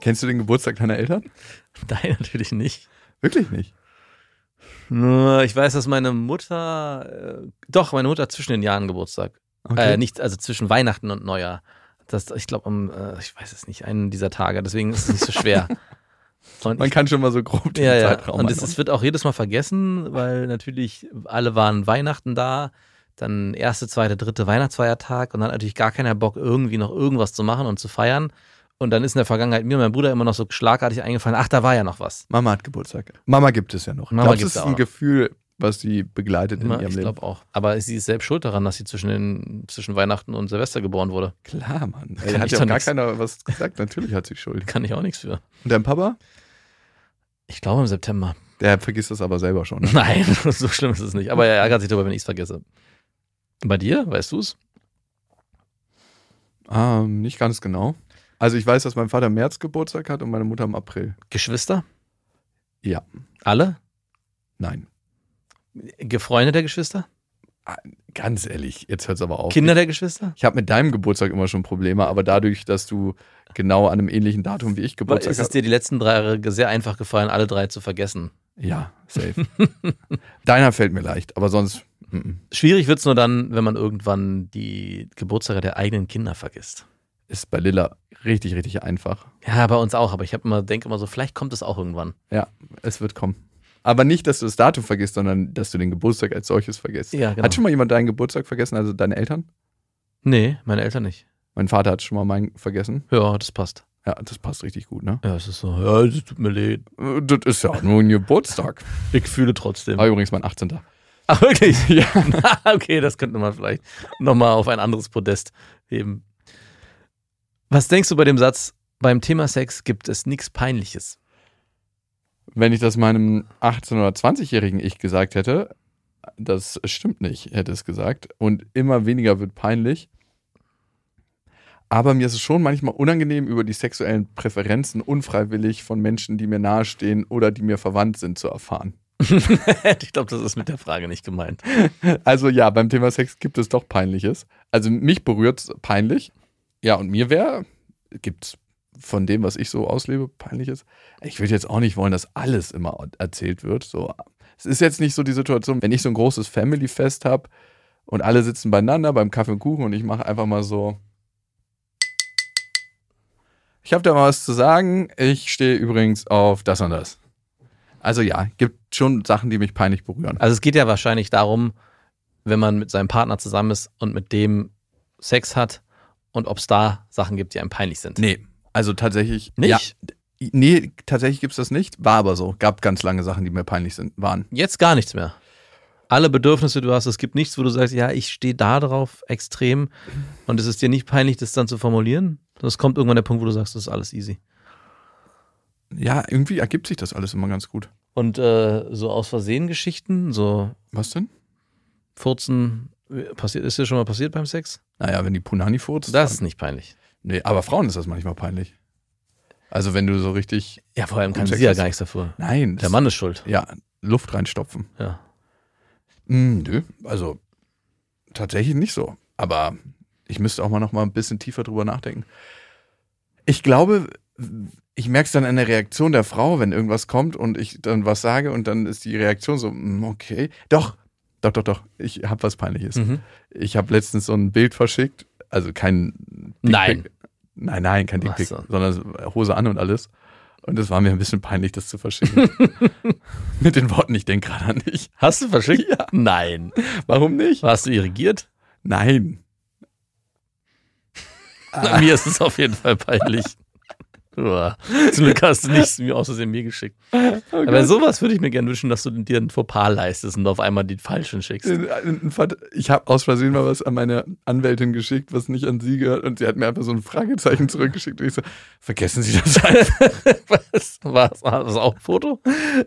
Kennst du den Geburtstag deiner Eltern? Nein, natürlich nicht. Wirklich nicht. Nur, Ich weiß, dass meine Mutter, äh, doch, meine Mutter hat zwischen den Jahren Geburtstag. Okay. Äh, nicht, also zwischen Weihnachten und Neujahr. Das, ich glaube, um, äh, ich weiß es nicht, einen dieser Tage. Deswegen ist es nicht so schwer. Und Man ich, kann schon mal so grob den ja, ja. Zeitraum Und es, es wird auch jedes Mal vergessen, weil natürlich alle waren Weihnachten da, dann erste, zweite, dritte Weihnachtsfeiertag und dann hat natürlich gar keiner Bock, irgendwie noch irgendwas zu machen und zu feiern. Und dann ist in der Vergangenheit mir und meinem Bruder immer noch so schlagartig eingefallen, ach, da war ja noch was. Mama hat Geburtstag. Mama gibt es ja noch. Mama Glaubst du, gibt's das ist ein noch. Gefühl, was sie begleitet in Immer, ihrem ich Leben? glaube auch. Aber sie ist selbst schuld daran, dass sie zwischen, den, zwischen Weihnachten und Silvester geboren wurde. Klar, Mann. Ey, hat ich ja gar nix. keiner was gesagt. Natürlich hat sie Schuld. Kann ich auch nichts für. Und dein Papa? Ich glaube im September. Der vergisst das aber selber schon. Ne? Nein, so schlimm ist es nicht. Aber er ärgert sich darüber, wenn ich es vergesse. Bei dir, weißt du es? Ähm, nicht ganz genau. Also ich weiß, dass mein Vater im März Geburtstag hat und meine Mutter im April. Geschwister? Ja. Alle? Nein. Gefreunde der Geschwister? Ganz ehrlich, jetzt hört es aber auf. Kinder der Geschwister? Ich habe mit deinem Geburtstag immer schon Probleme, aber dadurch, dass du genau an einem ähnlichen Datum wie ich Geburtstag ist es hast. dir die letzten drei Jahre sehr einfach gefallen, alle drei zu vergessen? Ja, safe. Deiner fällt mir leicht, aber sonst. mm, mm. Schwierig wird es nur dann, wenn man irgendwann die Geburtstage der eigenen Kinder vergisst. Ist bei Lilla richtig, richtig einfach. Ja, bei uns auch, aber ich habe immer, denke immer so, vielleicht kommt es auch irgendwann. Ja, es wird kommen. Aber nicht, dass du das Datum vergisst, sondern dass du den Geburtstag als solches vergisst. Ja, genau. Hat schon mal jemand deinen Geburtstag vergessen, also deine Eltern? Nee, meine Eltern nicht. Mein Vater hat schon mal meinen vergessen. Ja, das passt. Ja, das passt richtig gut, ne? Ja, es ist so, ja, es tut mir leid. Das ist ja nur ein Geburtstag. Ich fühle trotzdem. War übrigens mein 18. Ach, wirklich? Ja. okay, das könnte man vielleicht nochmal auf ein anderes Podest heben. Was denkst du bei dem Satz, beim Thema Sex gibt es nichts Peinliches? Wenn ich das meinem 18- oder 20-jährigen Ich gesagt hätte, das stimmt nicht, hätte es gesagt. Und immer weniger wird peinlich. Aber mir ist es schon manchmal unangenehm, über die sexuellen Präferenzen unfreiwillig von Menschen, die mir nahestehen oder die mir verwandt sind, zu erfahren. ich glaube, das ist mit der Frage nicht gemeint. Also ja, beim Thema Sex gibt es doch Peinliches. Also mich berührt peinlich. Ja, und mir wäre, gibt es von dem, was ich so auslebe, Peinliches. Ich würde jetzt auch nicht wollen, dass alles immer erzählt wird. So, es ist jetzt nicht so die Situation, wenn ich so ein großes Family-Fest habe und alle sitzen beieinander beim Kaffee und Kuchen und ich mache einfach mal so. Ich habe da mal was zu sagen. Ich stehe übrigens auf das und das. Also ja, gibt schon Sachen, die mich peinlich berühren. Also es geht ja wahrscheinlich darum, wenn man mit seinem Partner zusammen ist und mit dem Sex hat und ob es da Sachen gibt, die einem peinlich sind. Nee, also tatsächlich. Nicht? Ja, nee, tatsächlich gibt es das nicht. War aber so. Gab ganz lange Sachen, die mir peinlich sind, waren. Jetzt gar nichts mehr. Alle Bedürfnisse, die du hast, es gibt nichts, wo du sagst, ja, ich stehe da drauf extrem und es ist dir nicht peinlich, das dann zu formulieren. Es kommt irgendwann der Punkt, wo du sagst, das ist alles easy. Ja, irgendwie ergibt sich das alles immer ganz gut. Und äh, so aus Versehen Geschichten, so Was denn? Furzen, passiert, ist dir schon mal passiert beim Sex? Naja, wenn die Punani furzt. Das ist nicht peinlich. Nee, aber Frauen ist das manchmal peinlich. Also wenn du so richtig. Ja, vor allem kann sie ja gar nichts dafür. Nein. Der Mann ist schuld. Ja, Luft reinstopfen. Ja. Hm, nö, also tatsächlich nicht so. Aber ich müsste auch mal noch mal ein bisschen tiefer drüber nachdenken. Ich glaube, ich merke es dann an der Reaktion der Frau, wenn irgendwas kommt und ich dann was sage und dann ist die Reaktion so, hm, okay, doch, doch, doch, doch, ich habe was Peinliches. Mhm. Ich habe letztens so ein Bild verschickt, also kein Dickpic. Nein. Nein, nein, kein Ach Dickpic, so. sondern Hose an und alles. Und es war mir ein bisschen peinlich, das zu verschicken. Mit den Worten, ich denke gerade an dich. Hast du verschickt? Ja. Nein. Warum nicht? Hast du irrigiert? Nein. Mir ist es auf jeden Fall peinlich. Zum Glück hast du nichts mir aus Versehen mir geschickt. Aber sowas würde ich mir gerne wünschen, dass du dir ein Fauxpas leistest und auf einmal die falschen schickst. Ich habe aus Versehen mal was an meine Anwältin geschickt, was nicht an sie gehört. Und sie hat mir einfach so ein Fragezeichen zurückgeschickt. Und ich so, vergessen Sie das einfach. Was? War war das auch ein Foto?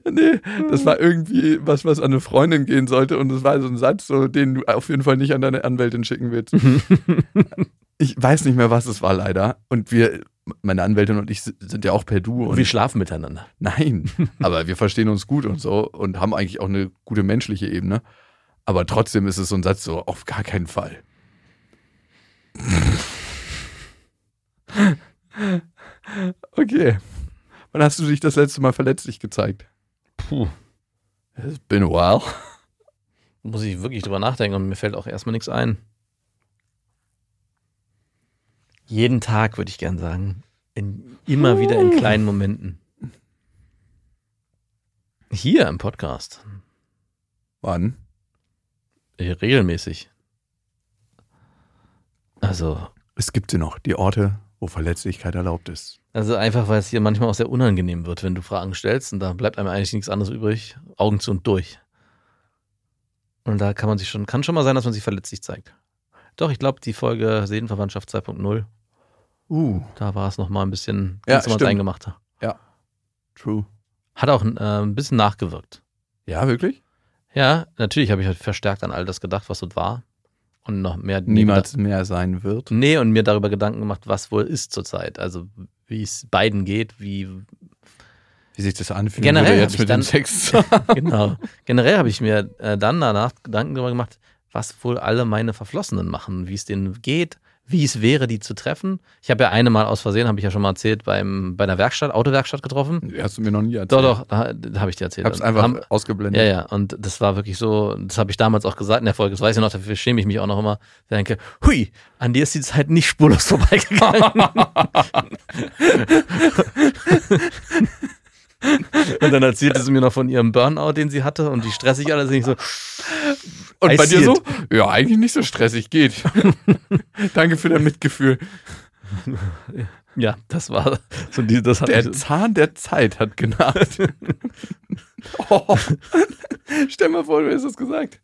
nee, das war irgendwie was, was an eine Freundin gehen sollte. Und das war so ein Satz, so, den du auf jeden Fall nicht an deine Anwältin schicken willst. ich weiß nicht mehr, was es war, leider. Und wir, meine Anwältin und ich sind ja auch per Du. Und Wir schlafen miteinander. Nein, aber wir verstehen uns gut und so und haben eigentlich auch eine gute menschliche Ebene. Aber trotzdem ist es so ein Satz so, auf gar keinen Fall. Okay. Wann hast du dich das letzte Mal verletzlich gezeigt? Puh. It's been a while. Muss ich wirklich drüber nachdenken und mir fällt auch erstmal nichts ein. Jeden Tag würde ich gern sagen. In, immer wieder in kleinen Momenten. Hier im Podcast. Wann? Äh, Regelmäßig. Also, Es gibt sie noch, die Orte, wo Verletzlichkeit erlaubt ist. also einfach, weil es hier manchmal auch sehr unangenehm wird, wenn du Fragen stellst und da bleibt einem eigentlich nichts anderes übrig. Augen zu und durch. Und da kann man sich schon, kann schon mal sein, dass man sich verletzlich zeigt. Doch, ich glaube, die Folge Seelenverwandtschaft 2.0, Uh, da war es nochmal ein bisschen Ja, eingemachter. true. Hat auch äh, ein bisschen nachgewirkt. Ja, wirklich? Ja, natürlich habe ich halt verstärkt an all das gedacht, was dort war. Und noch mehr. Niemals mehr sein wird. Nee, und mir darüber Gedanken gemacht, was wohl ist zurzeit. Also, wie es beiden geht, wie. Wie sich das anfühlt Generell jetzt mit dann- dem Sex. genau. Generell habe ich mir äh, dann danach Gedanken darüber gemacht, was wohl alle meine Verflossenen machen, wie es denen geht, wie es wäre, die zu treffen. Ich habe ja eine Mal aus Versehen, habe ich ja schon mal erzählt, beim, bei einer Werkstatt, Autowerkstatt getroffen. Hast du mir noch nie erzählt. Doch, doch, da, da habe ich dir erzählt. Ich hab's einfach haben, ausgeblendet. Ja, ja, und das war wirklich so, das habe ich damals auch gesagt in der Folge, das weiß ich noch, dafür schäme ich mich auch noch immer. Ich denke, hui, an dir ist die Zeit nicht spurlos vorbeigegangen. und dann erzählte sie mir noch von ihrem Burnout, den sie hatte und wie stressig alles. Und ich so, Und I bei dir it. so? Ja, eigentlich nicht so stressig, geht. Danke für dein Mitgefühl. ja, das war so die, das hat Der Zahn der Zeit hat genagt. oh. Stell mal vor, du hättest das gesagt.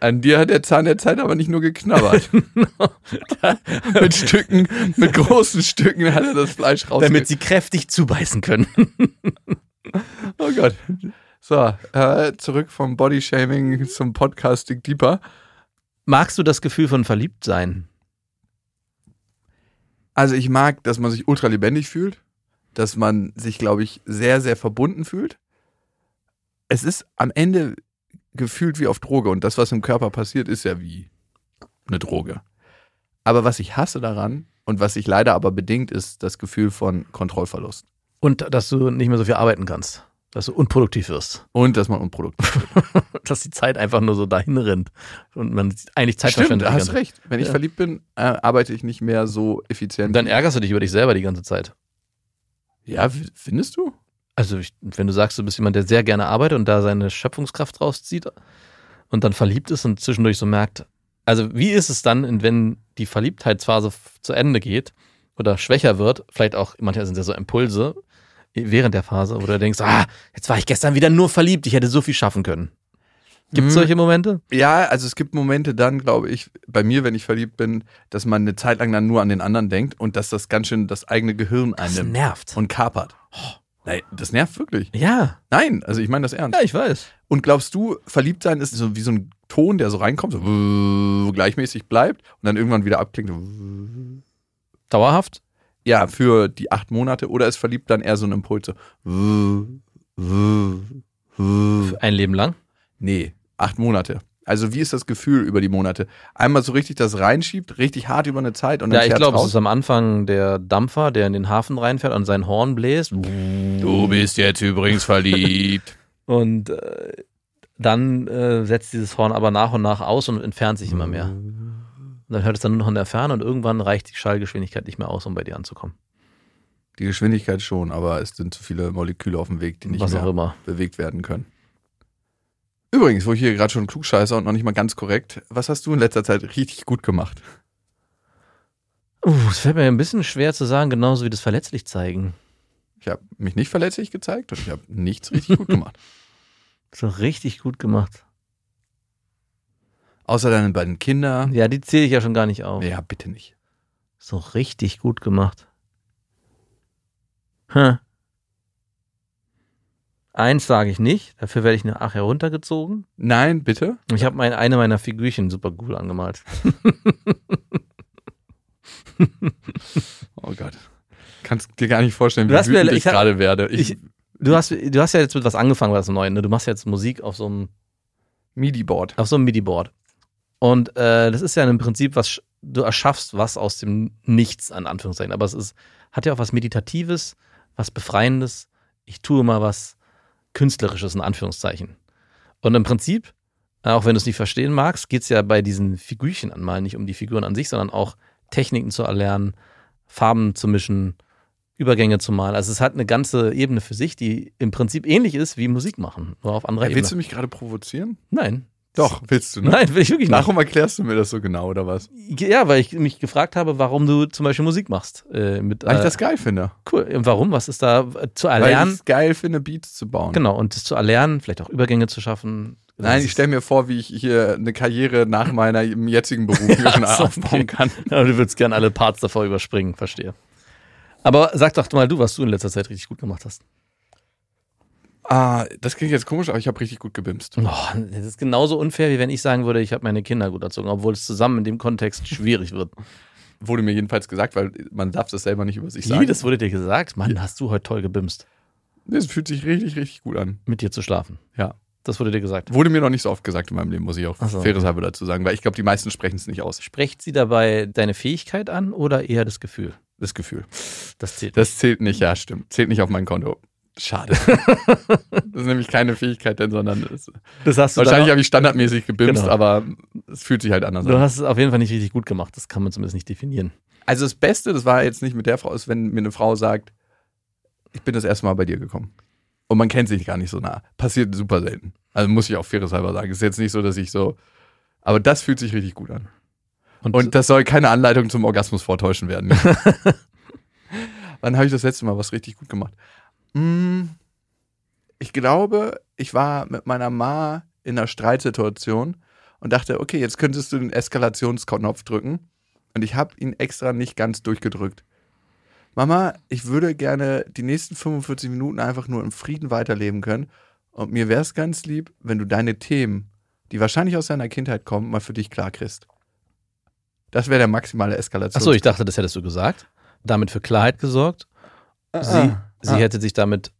An dir hat der Zahn der Zeit aber nicht nur geknabbert. mit Stücken, mit großen Stücken hat er das Fleisch raus. damit sie kräftig zubeißen können. Oh Gott. So, äh, zurück vom Bodyshaming zum Podcasting Deeper. Magst du das Gefühl von Verliebtsein? Also ich mag, dass man sich ultra lebendig fühlt, dass man sich, glaube ich, sehr, sehr verbunden fühlt. Es ist am Ende gefühlt wie auf Droge und das, was im Körper passiert, ist ja wie eine Droge. Aber was ich hasse daran und was sich leider aber bedingt, ist das Gefühl von Kontrollverlust. Und dass du nicht mehr so viel arbeiten kannst. Dass du unproduktiv wirst. Und dass man unproduktiv ist. dass die Zeit einfach nur so dahin rennt und man eigentlich Zeit Stimmt, verschwendet. du hast recht. Wenn ich Ja. verliebt bin, äh, arbeite ich nicht mehr so effizient. Dann ärgerst du dich über dich selber die ganze Zeit. ja, findest du? Also ich, wenn du sagst, du bist jemand, der sehr gerne arbeitet und da seine Schöpfungskraft rauszieht und dann verliebt ist und zwischendurch so merkt, also wie ist es dann, wenn die Verliebtheitsphase zu Ende geht oder schwächer wird, vielleicht auch, manchmal sind ja so Impulse während der Phase, wo du denkst, ah, jetzt war ich gestern wieder nur verliebt, ich hätte so viel schaffen können. Gibt es Mhm. solche Momente? Ja, also es gibt Momente dann, glaube ich, bei mir, wenn ich verliebt bin, dass man eine Zeit lang dann nur an den anderen denkt und dass das ganz schön das eigene Gehirn Das einnimmt nervt. und kapert. Nein, das nervt wirklich. Ja, Nein, also ich meine das ernst. ja, ich weiß. Und glaubst du, verliebt sein ist so wie so ein Ton, der so reinkommt, so gleichmäßig bleibt und dann irgendwann wieder abklingt? Dauerhaft? Ja, für die acht Monate oder ist verliebt dann eher so ein Impuls? So ein Leben lang? Nee, acht Monate. Also wie ist das Gefühl über die Monate? Einmal so richtig das reinschiebt, richtig hart über eine Zeit und dann Ja, ich glaube, es ist am Anfang der Dampfer, der in den Hafen reinfährt und sein Horn bläst. Du bist jetzt übrigens verliebt. Und äh, dann äh, setzt dieses Horn aber nach und nach aus und entfernt sich immer mehr. Und dann hört es dann nur noch in der Ferne und irgendwann reicht die Schallgeschwindigkeit nicht mehr aus, um bei dir anzukommen. Die Geschwindigkeit schon, aber es sind zu viele Moleküle auf dem Weg, die nicht Was mehr bewegt werden können. Übrigens, wo ich hier gerade schon klugscheißer und noch nicht mal ganz korrekt, was hast du in letzter Zeit richtig gut gemacht? Uh, es fällt mir ein bisschen schwer zu sagen, genauso wie das verletzlich zeigen. Ich habe mich nicht verletzlich gezeigt und ich habe nichts richtig gut gemacht. So richtig gut gemacht. Außer deine beiden Kinder. Ja, die zähle ich ja schon gar nicht auf. Ja, bitte nicht. So richtig gut gemacht. Hm. Eins sage ich nicht, dafür werde ich eine Ach heruntergezogen. Nein, bitte. Ich habe mein, eine meiner Figürchen super cool angemalt. Oh Gott. Kannst dir gar nicht vorstellen, wie Du hast mir- wütend ich gerade werde. Ich, ich- Du hast, du hast ja jetzt mit was angefangen, was neu. Ne? Du machst jetzt Musik auf so einem, MIDI-Board. auf so einem MIDI-Board. Und äh, das ist ja im Prinzip was, du erschaffst was aus dem Nichts, an Anführungszeichen. Aber es ist, hat ja auch was Meditatives, was Befreiendes. Ich tue mal was Künstlerisches, in Anführungszeichen. Und im Prinzip, auch wenn du es nicht verstehen magst, geht es ja bei diesen Figürchen anmalen nicht um die Figuren an sich, sondern auch Techniken zu erlernen, Farben zu mischen, Übergänge zu malen. Also es hat eine ganze Ebene für sich, die im Prinzip ähnlich ist wie Musik machen, nur auf anderer Hey, Ebene. willst du mich gerade provozieren? Nein. Doch, willst du. Ne? Nein, will ich wirklich nicht. Warum erklärst du mir das so genau, oder was? Ja, weil ich mich gefragt habe, warum du zum Beispiel Musik machst. Äh, mit, Weil ich äh, das geil finde. cool. Und warum? Was ist da äh, zu Weil ich erlernen? es geil finde, Beats zu bauen. Genau, und das zu erlernen, vielleicht auch Übergänge zu schaffen. Nein, ich stelle mir vor, wie ich hier eine Karriere nach meinem jetzigen Beruf Ach so, aufbauen okay. kann. Ja, du würdest gerne alle Parts davor überspringen, verstehe. Aber sag doch mal du, was du in letzter Zeit richtig gut gemacht hast. Ah, das klingt jetzt komisch, aber ich habe richtig gut gebimst. Oh, das ist genauso unfair, wie wenn ich sagen würde, ich habe meine Kinder gut erzogen, obwohl es zusammen in dem Kontext schwierig wird. Wurde mir jedenfalls gesagt, weil man darf das selber nicht über sich Wie, sagen. das wurde dir gesagt? Mann, hast du heute toll gebimst, Das fühlt sich richtig, richtig gut an. mit dir zu schlafen. Ja. Das wurde dir gesagt. Wurde mir noch nicht so oft gesagt in meinem Leben, muss ich auch so, faires halber dazu sagen, weil ich glaube, die meisten sprechen es nicht aus. Sprecht sie dabei deine Fähigkeit an oder eher das Gefühl? Das Gefühl. Das zählt. Das zählt nicht, ja, stimmt. Zählt nicht auf mein Konto. Schade. das ist nämlich keine Fähigkeit, denn, sondern es, Das hast wahrscheinlich habe ich standardmäßig gebimst, Genau. aber es fühlt sich halt anders Du an. hast es auf jeden Fall nicht richtig gut gemacht. Das kann man zumindest nicht definieren. Also das Beste, das war jetzt nicht mit der Frau, ist, wenn mir eine Frau sagt, ich bin das erste Mal bei dir gekommen. Und man kennt sich gar nicht so nah. Passiert super selten. Also muss ich auch faires halber sagen. Ist jetzt nicht so, dass ich so. Aber das fühlt sich richtig gut an. Und das soll keine Anleitung zum Orgasmus vortäuschen werden. Wann habe ich das letzte Mal was richtig gut gemacht? Hm, Ich glaube, ich war mit meiner Ma in einer Streitsituation und dachte, okay, jetzt könntest du den Eskalationsknopf drücken. Und ich habe ihn extra nicht ganz durchgedrückt. Mama, ich würde gerne die nächsten 45 Minuten einfach nur im Frieden weiterleben können. Und mir wäre es ganz lieb, wenn du deine Themen, die wahrscheinlich aus deiner Kindheit kommen, mal für dich klar kriegst. Das wäre der maximale Eskalation. Achso, ich dachte, das hättest du gesagt. Damit für Klarheit gesorgt. Ah, sie ah. hätte sich damit.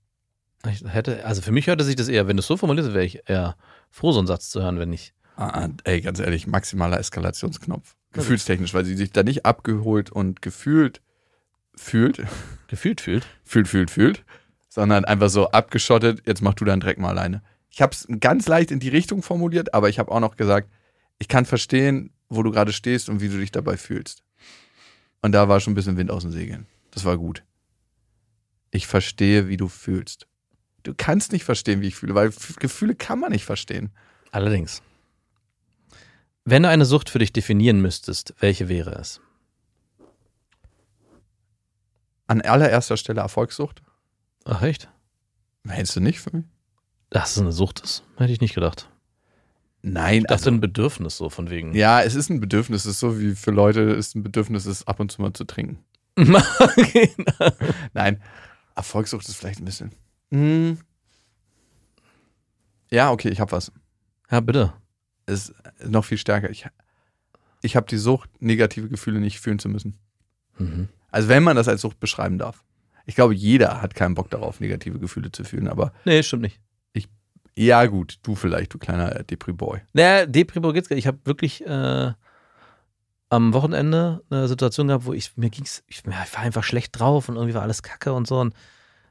Hätte, also für mich hörte sich das eher, wenn du es so formulierst, wäre ich eher froh, so einen Satz zu hören, wenn ich. Ah, ah, ey, ganz ehrlich, maximaler Eskalationsknopf. Gefühlstechnisch, weil sie sich da nicht abgeholt und gefühlt fühlt, gefühlt fühlt. fühlt, fühlt, fühlt, sondern einfach so abgeschottet, jetzt mach du deinen Dreck mal alleine. Ich habe es ganz leicht in die Richtung formuliert, aber ich habe auch noch gesagt, ich kann verstehen, wo du gerade stehst und wie du dich dabei fühlst. Und da war schon ein bisschen Wind aus den Segeln. Das war gut. Ich verstehe, wie du fühlst. Du kannst nicht verstehen, wie ich fühle, weil Gefühle kann man nicht verstehen. Allerdings. Wenn du eine Sucht für dich definieren müsstest, welche wäre es? An allererster Stelle Erfolgssucht. Ach echt? Meinst du nicht für mich? Dass es eine Sucht ist? Hätte ich nicht gedacht. Nein, Das ist ein Bedürfnis so von wegen. Also ja, es ist ein Bedürfnis. Es ist so wie für Leute es ein Bedürfnis ist, ab und zu mal zu trinken. Genau. Nein, Erfolgssucht ist vielleicht ein bisschen. Hm. Ja, okay, ich habe was. ja, bitte. Es ist noch viel stärker. Ich, ich habe die Sucht, negative Gefühle nicht fühlen zu müssen. Mhm. Also wenn man das als Sucht beschreiben darf. Ich glaube, jeder hat keinen Bock darauf, negative Gefühle zu fühlen. Aber Nee, stimmt nicht. ja, gut, du vielleicht, du kleiner Depri-Boy. Naja, Deprimo geht's. gar nicht. Ich habe wirklich äh, am Wochenende eine Situation gehabt, wo ich mir ging's, ich, ja, ich war einfach schlecht drauf und irgendwie war alles Kacke und so. Und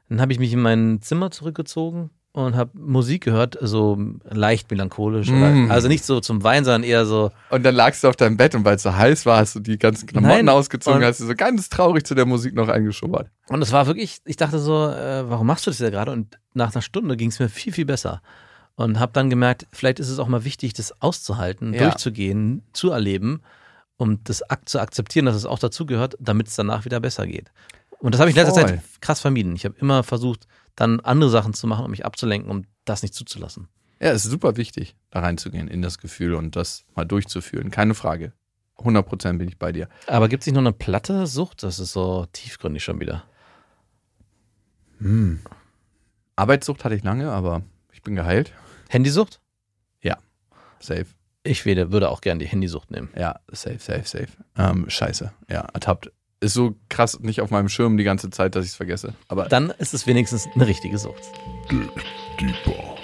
dann habe ich mich in mein Zimmer zurückgezogen und habe Musik gehört, so leicht melancholisch. Mm. Also nicht so zum Weinen, sondern eher so. Und dann lagst du auf deinem Bett und weil es so heiß war, hast du die ganzen Klamotten Nein, ausgezogen, und- hast du so ganz traurig zu der Musik noch eingeschubbert. Und es war wirklich, ich dachte so, äh, warum machst du das ja gerade? Und nach einer Stunde ging es mir viel, viel besser. Und habe dann gemerkt, vielleicht ist es auch mal wichtig, das auszuhalten, Ja. durchzugehen, zu erleben, um das ak zu akzeptieren, dass es auch dazugehört, damit es danach wieder besser geht. Und das habe ich in letzter. Zeit krass vermieden. Ich habe immer versucht, dann andere Sachen zu machen, um mich abzulenken, um das nicht zuzulassen. Ja, es ist super wichtig, da reinzugehen in das Gefühl und das mal durchzuführen. Keine Frage. 100% bin ich bei dir. Aber gibt es nicht noch eine platte Sucht? Das ist so tiefgründig schon wieder. Arbeitssucht hatte ich lange, aber ich bin geheilt. Handysucht? Safe. Ich würde, würde auch gerne die Handysucht nehmen. Ja, safe, safe, safe. Ähm, scheiße. Ja, ertappt. Ist so krass nicht auf meinem Schirm die ganze Zeit, dass ich es vergesse. Aber Dann ist es wenigstens eine richtige Sucht. Dig deeper.